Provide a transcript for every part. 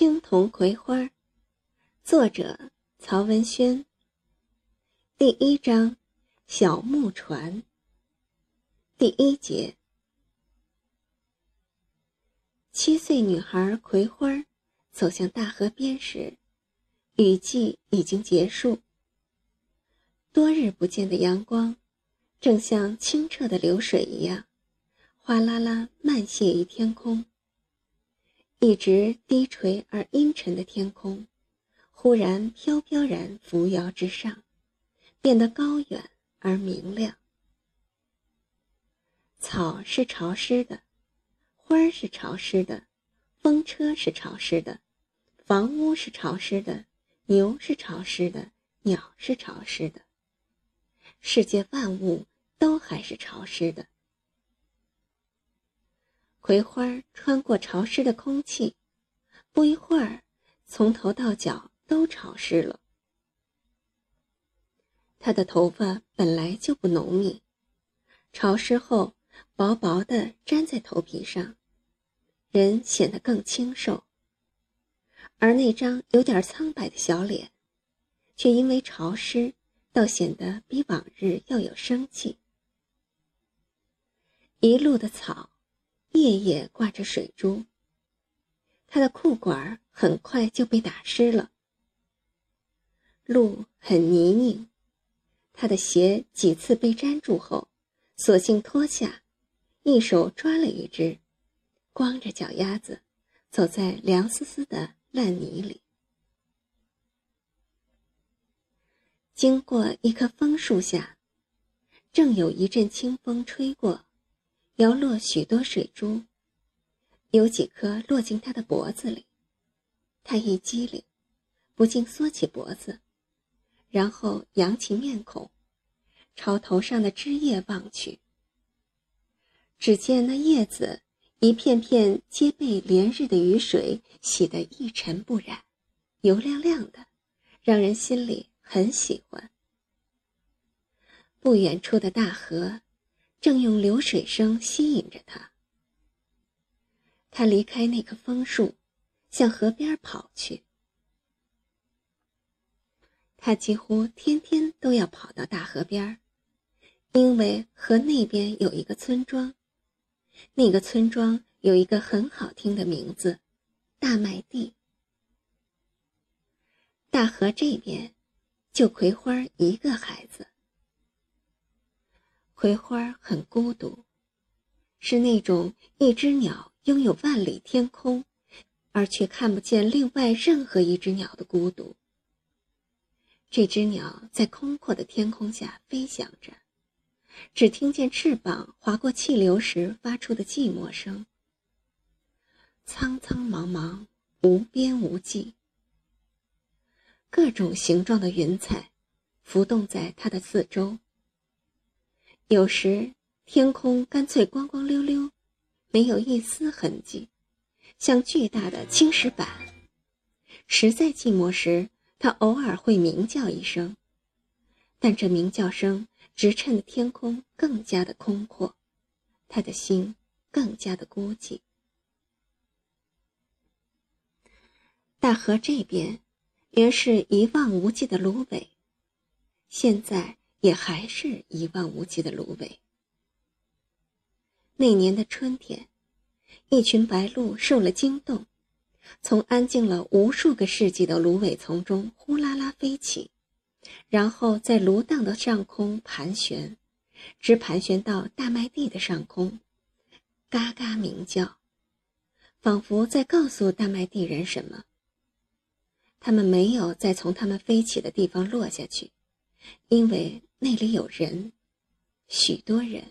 青铜葵花，作者曹文轩。第一章，小木船。第一节，七岁女孩葵花走向大河边时，雨季已经结束。多日不见的阳光，正像清澈的流水一样，哗啦啦漫泻于天空。一直低垂而阴沉的天空，忽然飘飘然扶摇直上，变得高远而明亮。草是潮湿的，花儿是潮湿的，风车是潮湿的，房屋是潮湿的，牛是潮湿的，鸟是潮湿的，世界万物都还是潮湿的。葵花穿过潮湿的空气，不一会儿，从头到脚都潮湿了。她的头发本来就不浓密，潮湿后薄薄的粘在头皮上，人显得更清瘦。而那张有点苍白的小脸，却因为潮湿，倒显得比往日要有生气。一路的草。夜夜挂着水珠。他的裤管很快就被打湿了。路很泥泞，他的鞋几次被粘住后，索性脱下，一手抓了一只，光着脚丫子，走在凉丝丝的烂泥里。经过一棵枫树下，正有一阵清风吹过。摇落许多水珠，有几颗落进他的脖子里，他一激灵，不禁缩起脖子，然后扬起面孔，朝头上的枝叶望去。只见那叶子一片片皆被连日的雨水洗得一尘不染，油亮亮的，让人心里很喜欢。不远处的大河。正用流水声吸引着他。他离开那棵枫树，向河边跑去。他几乎天天都要跑到大河边因为河那边有一个村庄，那个村庄有一个很好听的名字——大麦地。大河这边，就葵花一个孩子。葵花很孤独，是那种一只鸟拥有万里天空，而却看不见另外任何一只鸟的孤独。这只鸟在空阔的天空下飞翔着，只听见翅膀划过气流时发出的寂寞声。苍苍茫茫，无边无际，各种形状的云彩浮动在它的四周。有时天空干脆光光溜溜，没有一丝痕迹，像巨大的青石板。实在寂寞时，它偶尔会鸣叫一声，但这鸣叫声只衬得天空更加的空阔，他的心更加的孤寂。大河这边，原是一望无际的芦苇，现在。也还是一望无际的芦苇。那年的春天，一群白鹭受了惊动，从安静了无数个世纪的芦苇丛中呼啦啦飞起，然后在芦荡的上空盘旋，直盘旋到大麦地的上空，嘎嘎鸣叫，仿佛在告诉大麦地人什么。它们没有再从它们飞起的地方落下去，因为。那里有人，许多人，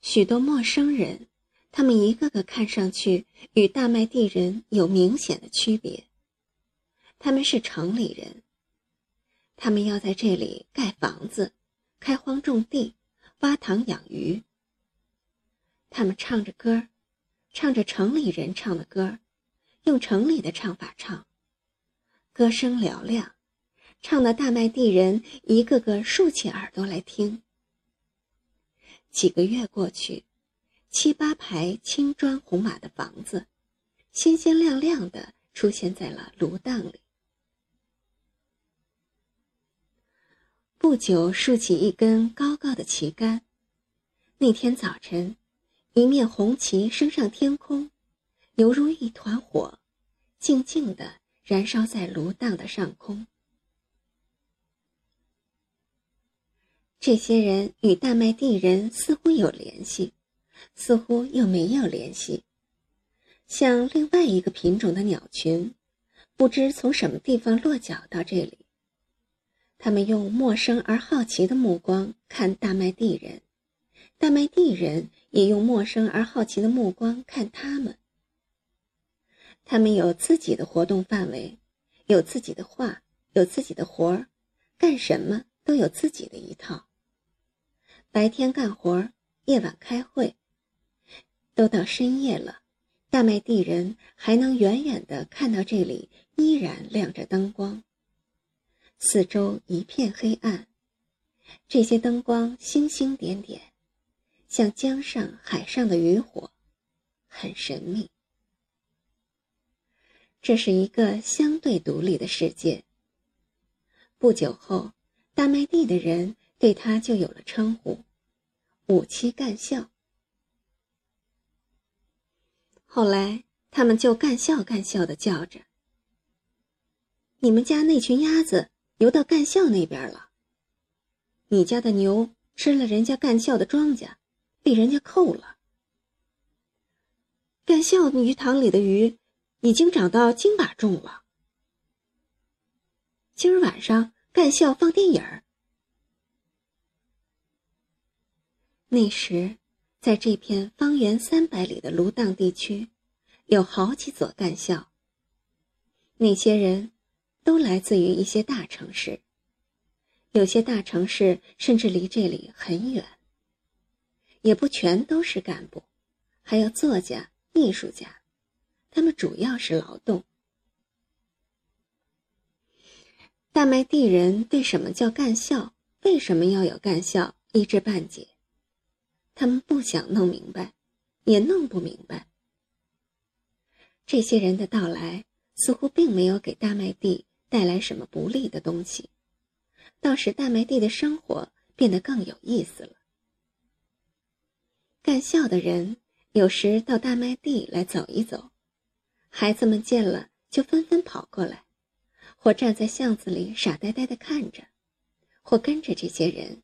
许多陌生人，他们一个个看上去与大麦地人有明显的区别。他们是城里人，他们要在这里盖房子、开荒种地、挖塘养鱼。他们唱着歌，唱着城里人唱的歌，用城里的唱法唱，歌声嘹亮。唱的大麦地人一个个竖起耳朵来听。几个月过去，七八排青砖红瓦的房子，鲜鲜亮亮的出现在了芦荡里。不久，竖起一根高高的旗杆。那天早晨，一面红旗升上天空，犹如一团火，静静的燃烧在芦荡的上空。这些人与大麦地人似乎有联系，似乎又没有联系。像另外一个品种的鸟群，不知从什么地方落脚到这里。他们用陌生而好奇的目光看大麦地人，大麦地人也用陌生而好奇的目光看他们。他们有自己的活动范围，有自己的话，有自己的活儿，干什么都有自己的一套。白天干活，夜晚开会。都到深夜了，大麦地人还能远远的看到这里依然亮着灯光。四周一片黑暗，这些灯光星星点点，像江上、海上的渔火，很神秘。这是一个相对独立的世界。不久后，大麦地的人。对他就有了称呼，五七干校。后来他们就干校干校的叫着：“你们家那群鸭子游到干校那边了。你家的牛吃了人家干校的庄稼，被人家扣了。干校鱼塘里的鱼已经长到斤把重了。今儿晚上干校放电影儿。”那时，在这片方圆三百里的芦荡地区，有好几所干校。那些人，都来自于一些大城市。有些大城市甚至离这里很远。也不全都是干部，还有作家、艺术家，他们主要是劳动。大麦地人对什么叫干校，为什么要有干校，一知半解。他们不想弄明白，也弄不明白。这些人的到来似乎并没有给大麦地带来什么不利的东西，倒使大麦地的生活变得更有意思了。干校的人有时到大麦地来走一走，孩子们见了就纷纷跑过来，或站在巷子里傻呆呆的看着，或跟着这些人。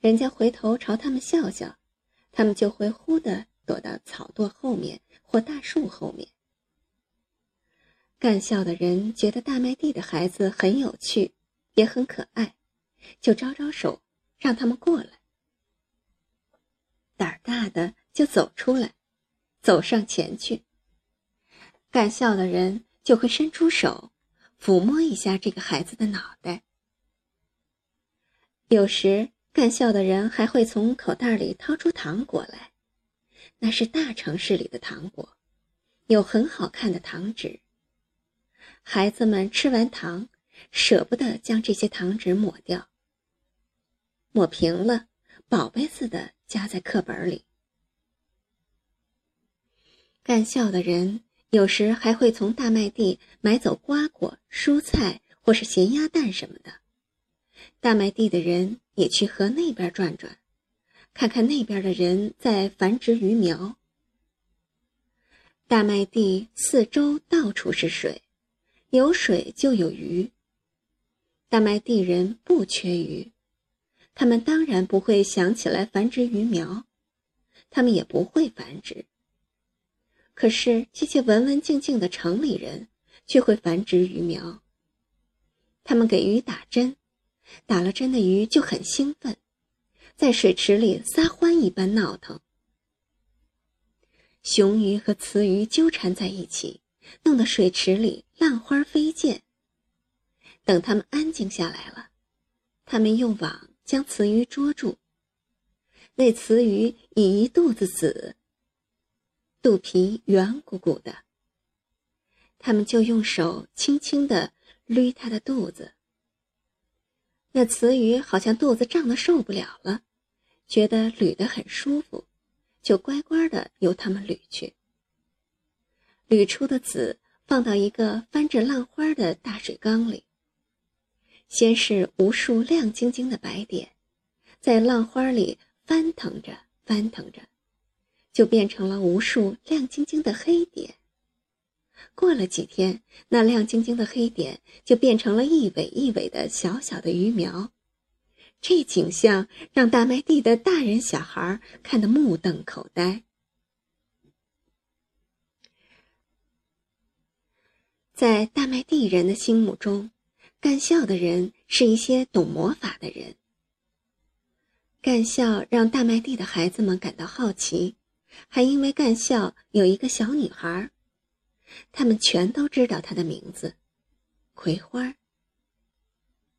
人家回头朝他们笑笑，他们就会忽地躲到草垛后面或大树后面。干校的人觉得大麦地的孩子很有趣，也很可爱，就招招手让他们过来。胆儿大的就走出来，走上前去。干校的人就会伸出手，抚摸一下这个孩子的脑袋。有时。干校的人还会从口袋里掏出糖果来，那是大城市里的糖果，有很好看的糖纸。孩子们吃完糖，舍不得将这些糖纸抹掉，抹平了，宝贝似的夹在课本里。干校的人有时还会从大麦地买走瓜果、蔬菜或是咸鸭蛋什么的。大麦地的人。也去河那边转转，看看那边的人在繁殖鱼苗。大麦地四周到处是水，有水就有鱼。大麦地人不缺鱼，他们当然不会想起来繁殖鱼苗，他们也不会繁殖。可是这些文文静静的城里人却会繁殖鱼苗，他们给鱼打针。打了针的鱼就很兴奋，在水池里撒欢一般闹腾。雄鱼和雌鱼纠缠在一起，弄得水池里浪花飞溅。等它们安静下来了，他们用网将雌鱼捉住。那雌鱼已一肚子子，肚皮圆鼓鼓的。他们就用手轻轻地捋它的肚子。那雌鱼好像肚子胀得受不了了，觉得捋得很舒服，就乖乖的由他们捋去。捋出的籽放到一个翻着浪花的大水缸里。先是无数亮晶晶的白点，在浪花里翻腾着翻腾着，就变成了无数亮晶晶的黑点。过了几天，那亮晶晶的黑点就变成了一尾一尾的小小的鱼苗。这景象让大麦地的大人小孩看得目瞪口呆。在大麦地人的心目中，干校的人是一些懂魔法的人。干校让大麦地的孩子们感到好奇，还因为干校有一个小女孩，他们全都知道他的名字——葵花。